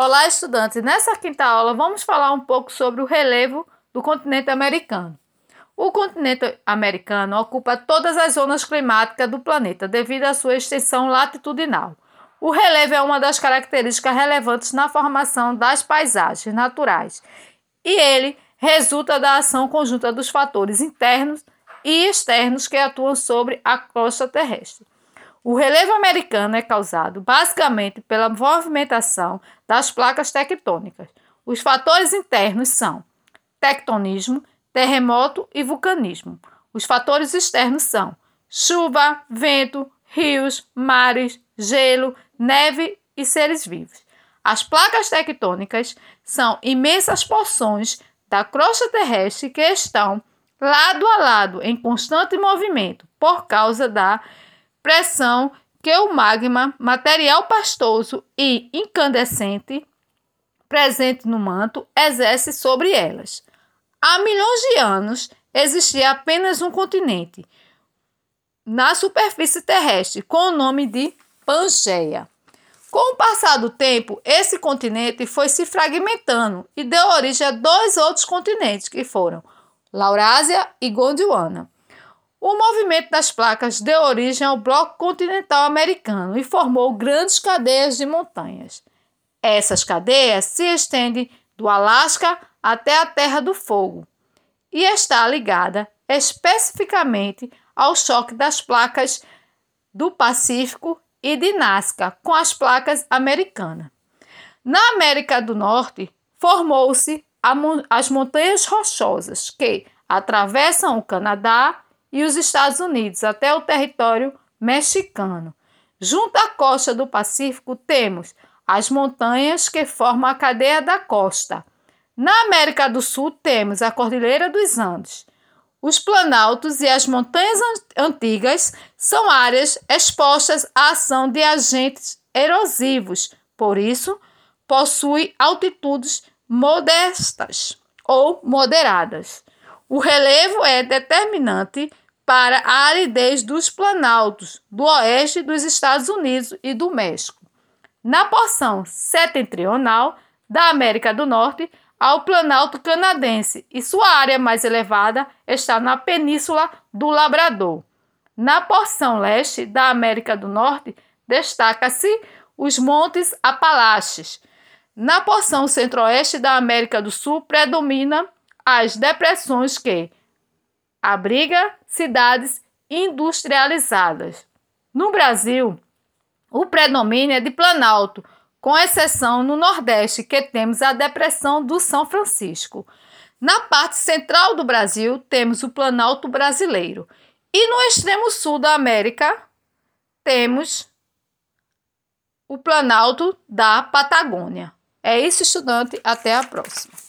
Olá, estudantes! Nessa quinta aula, vamos falar um pouco sobre o relevo do continente americano. O continente americano ocupa todas as zonas climáticas do planeta devido à sua extensão latitudinal. O relevo é uma das características relevantes na formação das paisagens naturais e ele resulta da ação conjunta dos fatores internos e externos que atuam sobre a crosta terrestre. O relevo americano é causado basicamente pela movimentação das placas tectônicas. Os fatores internos são tectonismo, terremoto e vulcanismo. Os fatores externos são chuva, vento, rios, mares, gelo, neve e seres vivos. As placas tectônicas são imensas porções da crosta terrestre que estão lado a lado em constante movimento por causa da pressão que o magma, material pastoso e incandescente presente no manto, exerce sobre elas. Há milhões de anos existia apenas um continente na superfície terrestre com o nome de Pangeia. Com o passar do tempo, esse continente foi se fragmentando e deu origem a dois outros continentes que foram Laurásia e Gondwana. O movimento das placas deu origem ao bloco continental americano e formou grandes cadeias de montanhas. Essas cadeias se estendem do Alasca até a Terra do Fogo e está ligada especificamente ao choque das placas do Pacífico e de Nazca com as placas americanas. Na América do Norte, formou-se as montanhas rochosas que atravessam o Canadá e os Estados Unidos até o território mexicano. Junto à costa do Pacífico temos as montanhas que formam a cadeia da costa. Na América do Sul temos a Cordilheira dos Andes. Os planaltos e as montanhas antigas são áreas expostas à ação de agentes erosivos, por isso possui altitudes modestas ou moderadas. O relevo é determinante para a aridez dos planaltos do oeste dos Estados Unidos e do México. Na porção setentrional da América do Norte, ao Planalto Canadense e sua área mais elevada está na Península do Labrador. Na porção leste da América do Norte, destaca-se os Montes Apalaches. Na porção centro-oeste da América do Sul, predomina as depressões que abriga cidades industrializadas. No Brasil, o predomínio é de Planalto, com exceção no Nordeste, que temos a depressão do São Francisco. Na parte central do Brasil, temos o Planalto brasileiro. E no extremo sul da América, temos o Planalto da Patagônia. É isso, estudante. Até a próxima.